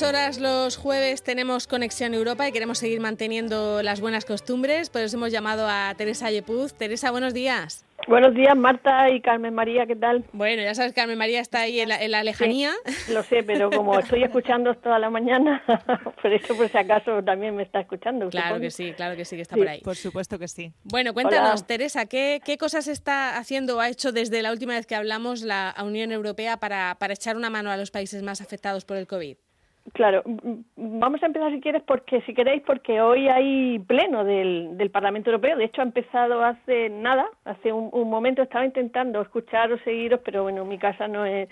estas horas los jueves tenemos Conexión Europa y queremos seguir manteniendo las buenas costumbres, por eso hemos llamado a Teresa Yepuz. Teresa, buenos días. Buenos días, Marta y Carmen María, ¿qué tal? Bueno, ya sabes, Carmen María está ahí en la, lejanía. lo sé, pero como estoy escuchando toda la mañana, por eso por si acaso también me está escuchando. Claro que sí, claro que sí, que está por ahí. Por supuesto que sí. Bueno, cuéntanos, Teresa, ¿qué, ¿qué, cosas está haciendo o ha hecho desde la última vez que hablamos la Unión Europea para, para echar una mano a los países más afectados por el COVID? Claro, vamos a empezar si quieres porque si queréis porque hoy hay pleno del, del Parlamento Europeo. De hecho ha empezado hace nada, hace un, un momento estaba intentando escucharos, seguiros, pero bueno, mi casa no es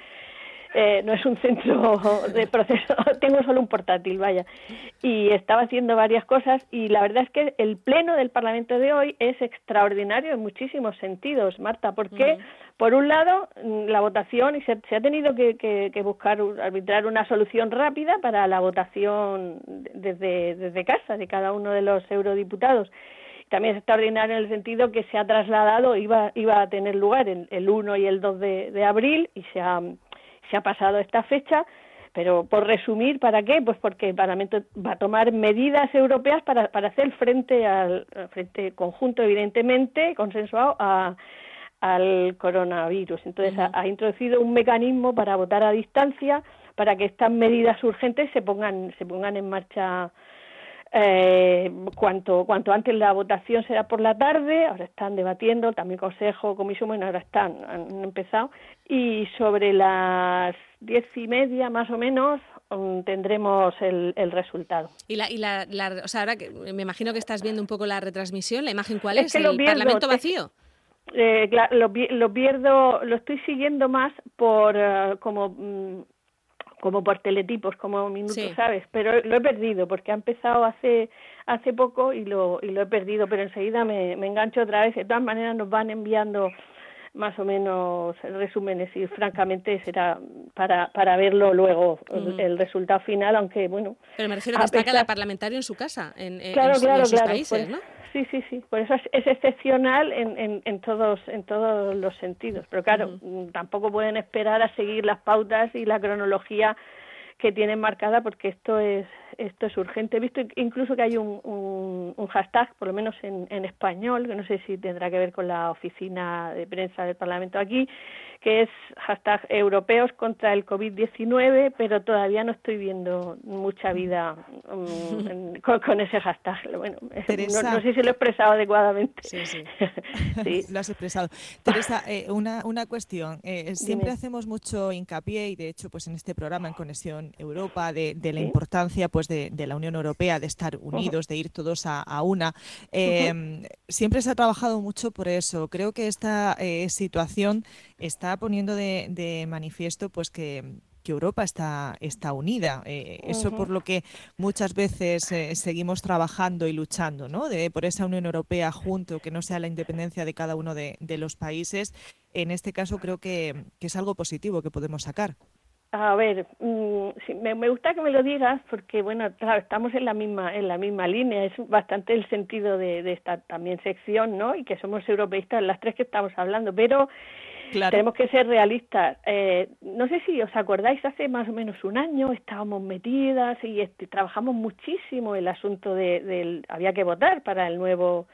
eh, no es un centro de proceso, tengo solo un portátil, vaya. Y estaba haciendo varias cosas y la verdad es que el pleno del Parlamento de hoy es extraordinario en muchísimos sentidos, Marta, porque por un lado mm, la votación y se, ha tenido que, que, buscar arbitrar una solución rápida para la votación desde, desde casa de cada uno de los eurodiputados también es extraordinario en el sentido que se ha trasladado, iba, iba a tener lugar el, el 1 y el 2 de, de abril y se ha, se ha pasado esta fecha, pero por resumir, ¿para qué? Pues porque el Parlamento va a tomar medidas europeas para, para hacer frente al frente conjunto, evidentemente, consensuado a, al coronavirus. Entonces ha, introducido un mecanismo para votar a distancia para que estas medidas urgentes se pongan se pongan en marcha eh, cuanto, cuanto antes la votación será por la tarde, ahora están debatiendo, también Consejo, Comisión, bueno, ahora están, han empezado, y sobre las diez y media más o menos um, tendremos el, el, resultado. Y la, y la, o sea, ahora que me imagino que estás viendo un poco la retransmisión, ¿la imagen cuál es? ¿El Parlamento vacío? Eh, lo, lo, pierdo, lo estoy siguiendo más por uh, como mm, como por teletipos, como minutos, ¿sabes? Pero lo he perdido porque ha empezado hace hace poco y lo y lo he perdido, pero enseguida me, me engancho otra vez. De todas maneras nos van enviando más o menos resúmenes y francamente será para, para verlo luego el, resultado final, aunque bueno. Pero me refiero a que está cada parlamentario en su casa, en, claro, claro, sus países, pues ¿no? Sí, sí, sí. Por eso es, excepcional en, en, en, todos en todos los sentidos. Pero claro, mm, tampoco pueden esperar a seguir las pautas y la cronología que tienen marcada porque esto es esto es urgente. He visto incluso que hay un, un, hashtag, por lo menos en, en, español, que no sé si tendrá que ver con la oficina de prensa del Parlamento aquí, que es hashtag europeos contra el COVID-19, pero todavía no estoy viendo mucha vida um, con, ese hashtag. Bueno, no, sé si lo he expresado adecuadamente. Sí, sí. lo has expresado. Teresa, eh, una, una cuestión. Eh, siempre hacemos mucho hincapié, y de hecho pues en este programa en Conexión Europa, de, de la importancia pues de, de, la Unión Europea, de estar unidos, de ir todos a, a una. Eh, siempre se ha trabajado mucho por eso. Creo que esta situación está poniendo de, manifiesto pues que, Europa está, está unida. Eh, eso por lo que muchas veces eh, seguimos trabajando y luchando, ¿no? De, por esa Unión Europea junto, que no sea la independencia de cada uno de, los países. En este caso creo que, es algo positivo que podemos sacar. A ver, mm, me, gusta que me lo digas porque, bueno, claro, estamos en la misma en la misma línea. Es bastante el sentido de, de esta también sección, ¿no? Y que somos europeístas las tres que estamos hablando. Pero tenemos que ser realistas. Eh, no sé si os acordáis, hace más o menos un año estábamos metidas y este, trabajamos muchísimo el asunto de, del había que votar para el nuevo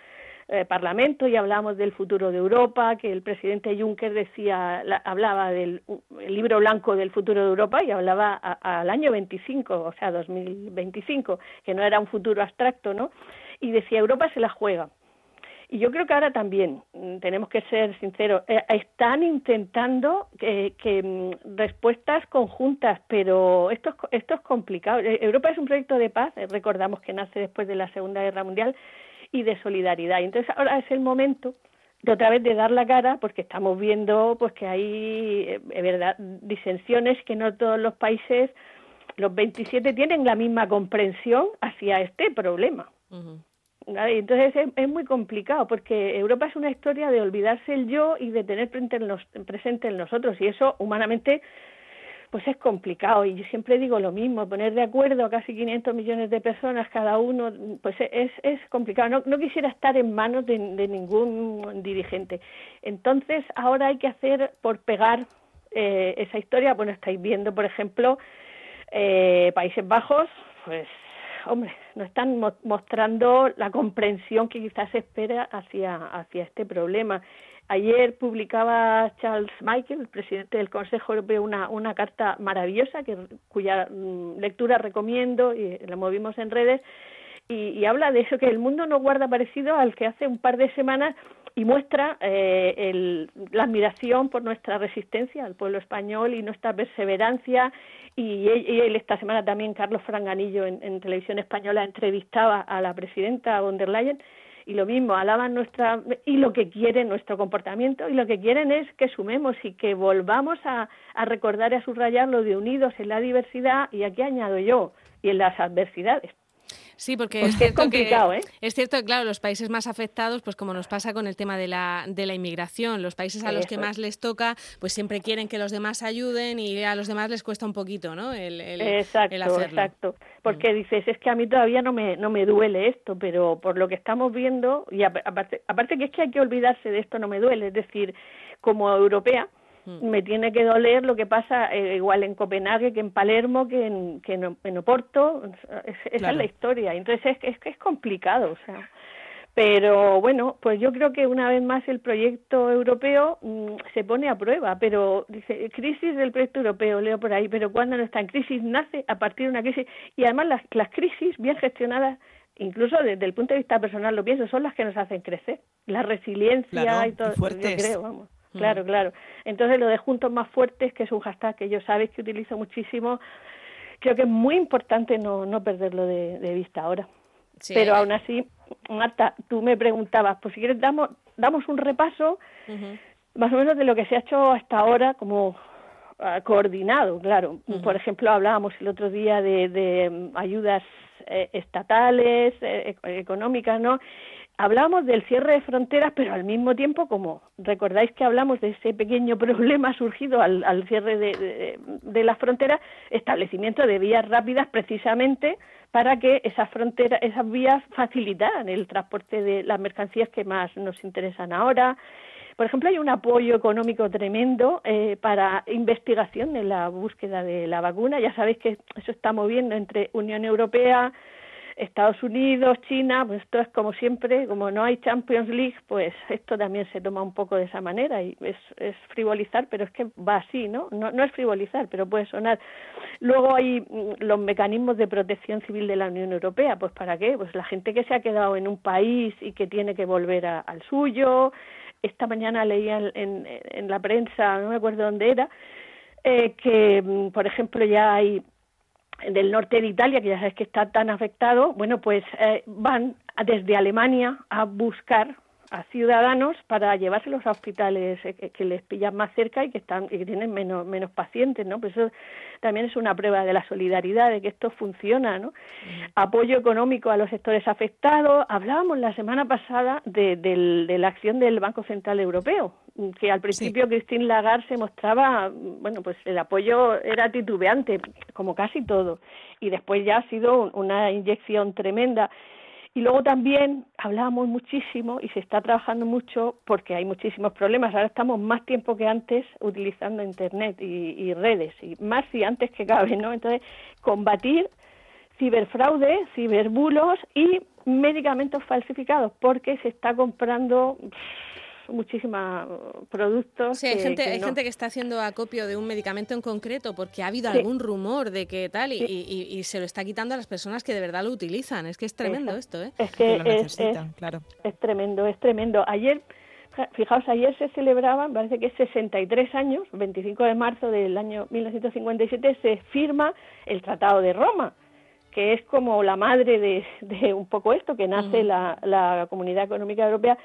eh, Parlamento y hablamos del futuro de Europa, que el presidente Juncker decía, hablaba del libro blanco del futuro de Europa y hablaba al año 25, o sea, 2025, que no era un futuro abstracto, ¿no? Y decía, Europa se la juega. Y yo creo que ahora también, mm, tenemos que ser sinceros, eh, están intentando que, mm, respuestas conjuntas, pero esto es, esto es complicado. Eh, Europa es un proyecto de paz, eh, recordamos que nace después de la Segunda Guerra Mundial, y de solidaridad. Y entonces ahora es el momento de otra vez de dar la cara, porque estamos viendo pues que hay, verdad, disensiones que no todos los países, los 27 tienen la misma comprensión hacia este problema. Entonces es, muy complicado porque Europa es una historia de olvidarse el yo y de tener presente en, nosotros y eso humanamente pues es complicado y yo siempre digo lo mismo, poner de acuerdo a casi 500 millones de personas cada uno, pues es, es complicado. No, no quisiera estar en manos de, ningún dirigente. Entonces ahora hay que hacer por pegar eh, esa historia, bueno, estáis viendo, por ejemplo, Eh, Países Bajos, pues, hombre, no están mostrando la comprensión que quizás se espera hacia, hacia este problema. Ayer publicaba Charles Michael, el presidente del Consejo Europeo, una, una carta maravillosa que, cuya mm, lectura recomiendo y la movimos en redes y, habla de eso, que el mundo no guarda parecido al que hace un par de semanas y muestra eh, la admiración por nuestra resistencia al pueblo español y nuestra perseverancia. Y, él, esta semana también, Carlos Franganillo, en, televisión española, entrevistaba a la presidenta von der Leyen y lo mismo, alaban nuestra y lo que quieren nuestro comportamiento y lo que quieren es que sumemos y que volvamos a, a recordar y a subrayar lo de unidos en la diversidad y aquí añado yo y en las adversidades Sí, porque es, cierto complicado, ¿eh? Es cierto que, claro, los países más afectados, pues como nos pasa con el tema de la, de la inmigración, los países a los que más les toca, pues siempre quieren que los demás ayuden y a los demás les cuesta un poquito, ¿no? El, exacto, exacto. Porque mm. dices, es que a mí todavía no me, no me duele esto, pero por lo que estamos viendo, y aparte, aparte que es que hay que olvidarse de esto, no me duele, es decir, como europea, Mm. me tiene que doler lo que pasa eh, igual en Copenhague que en Palermo que en, que en, Oporto. Esa es la historia. Entonces es que es, complicado o sea. Pero bueno pues yo creo que una vez más el proyecto europeo mm, se pone a prueba pero dice crisis del proyecto europeo leo por ahí pero cuando no está en crisis nace a partir de una crisis. Y además las, las crisis bien gestionadas incluso desde el punto de vista personal lo pienso son las que nos hacen crecer. La resiliencia y todo yo creo vamos Claro, claro. Entonces lo de juntos más fuertes, que es un hashtag que yo sabéis que utilizo muchísimo, creo que es muy importante no, no perderlo de, vista ahora. Pero aún así, Marta, tú me preguntabas, pues si quieres damos, damos un repaso más o menos de lo que se ha hecho hasta ahora como ah, coordinado, claro. Por ejemplo, hablábamos el otro día de, de mm, ayudas eh, estatales, eh, económicas, ¿no? Hablamos del cierre de fronteras, pero al mismo tiempo, como recordáis que hablamos de ese pequeño problema surgido al, cierre de, de, las fronteras, establecimiento de vías rápidas precisamente para que esas fronteras, esas vías facilitaran el transporte de las mercancías que más nos interesan ahora. Por ejemplo, hay un apoyo económico tremendo eh, para investigación en la búsqueda de la vacuna. Ya sabéis que eso está moviendo entre Unión Europea, Estados Unidos, China, pues esto es como siempre, como no hay Champions League, pues esto también se toma un poco de esa manera y es, es frivolizar, pero es que va así, ¿no? ¿no? No es frivolizar, pero puede sonar. Luego hay mm, los mecanismos de protección civil de la Unión Europea, pues ¿para qué? Pues la gente que se ha quedado en un país y que tiene que volver al suyo. Esta mañana leía en, en, la prensa, no me acuerdo dónde era, eh, que, mm, por ejemplo, ya hay del norte de Italia, que ya sabes que está tan afectado, bueno, pues eh, van desde Alemania a buscar a ciudadanos para llevárselos a hospitales eh, que les pillan más cerca y que están y que tienen menos menos pacientes, ¿no? Pues eso también es una prueba de la solidaridad de que esto funciona, ¿no? Apoyo económico a los sectores afectados. Hablábamos la semana pasada de, de la acción del Banco Central Europeo, que al principio Christine Lagarde se mostraba, bueno, pues el apoyo era titubeante, como casi todo, y después ya ha sido una inyección tremenda. Y luego también hablábamos muchísimo y se está trabajando mucho porque hay muchísimos problemas. Ahora estamos más tiempo que antes utilizando Internet y, redes, y más y antes que cabe, ¿no? Entonces, combatir ciberfraude, ciberbulos y medicamentos falsificados, porque se está comprando muchísimos productos. Sí, hay, gente, que hay gente que está haciendo acopio de un medicamento en concreto porque ha habido algún rumor de que tal y, y, se lo está quitando a las personas que de verdad lo utilizan. Es que es tremendo esto, ¿eh? Es que es, claro. es tremendo, es tremendo. Ayer, fijaos, ayer se celebraban, parece que es 63 años, 25 de marzo del año 1957, se firma el Tratado de Roma que es como la madre de, de un poco esto, que nace la, la Comunidad Económica Europea,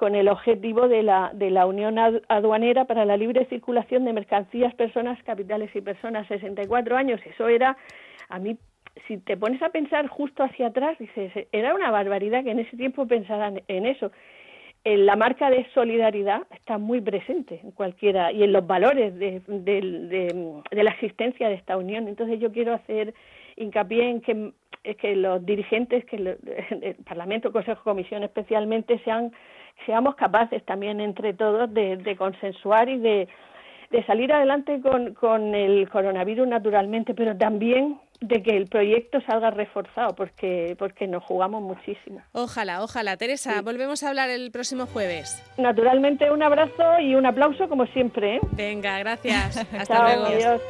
con el objetivo de la, de la Unión Aduanera para la libre circulación de mercancías, personas, capitales y personas. 64 años, eso era, a mí, si te pones a pensar justo hacia atrás, dices, era una barbaridad que en ese tiempo pensaran en eso. La marca de solidaridad está muy presente en cualquiera y en los valores de, de la existencia de esta unión. Entonces yo quiero hacer hincapié en que, que los dirigentes, que el Parlamento, Consejo, Comisión especialmente, sean seamos capaces también entre todos de, consensuar y de de salir adelante con, con el coronavirus naturalmente, pero también de que el proyecto salga reforzado porque porque nos jugamos muchísimo. Ojalá, ojalá. Teresa, volvemos a hablar el próximo jueves. Naturalmente un abrazo y un aplauso como siempre. ¿eh? Venga, gracias. Hasta luego. Adiós.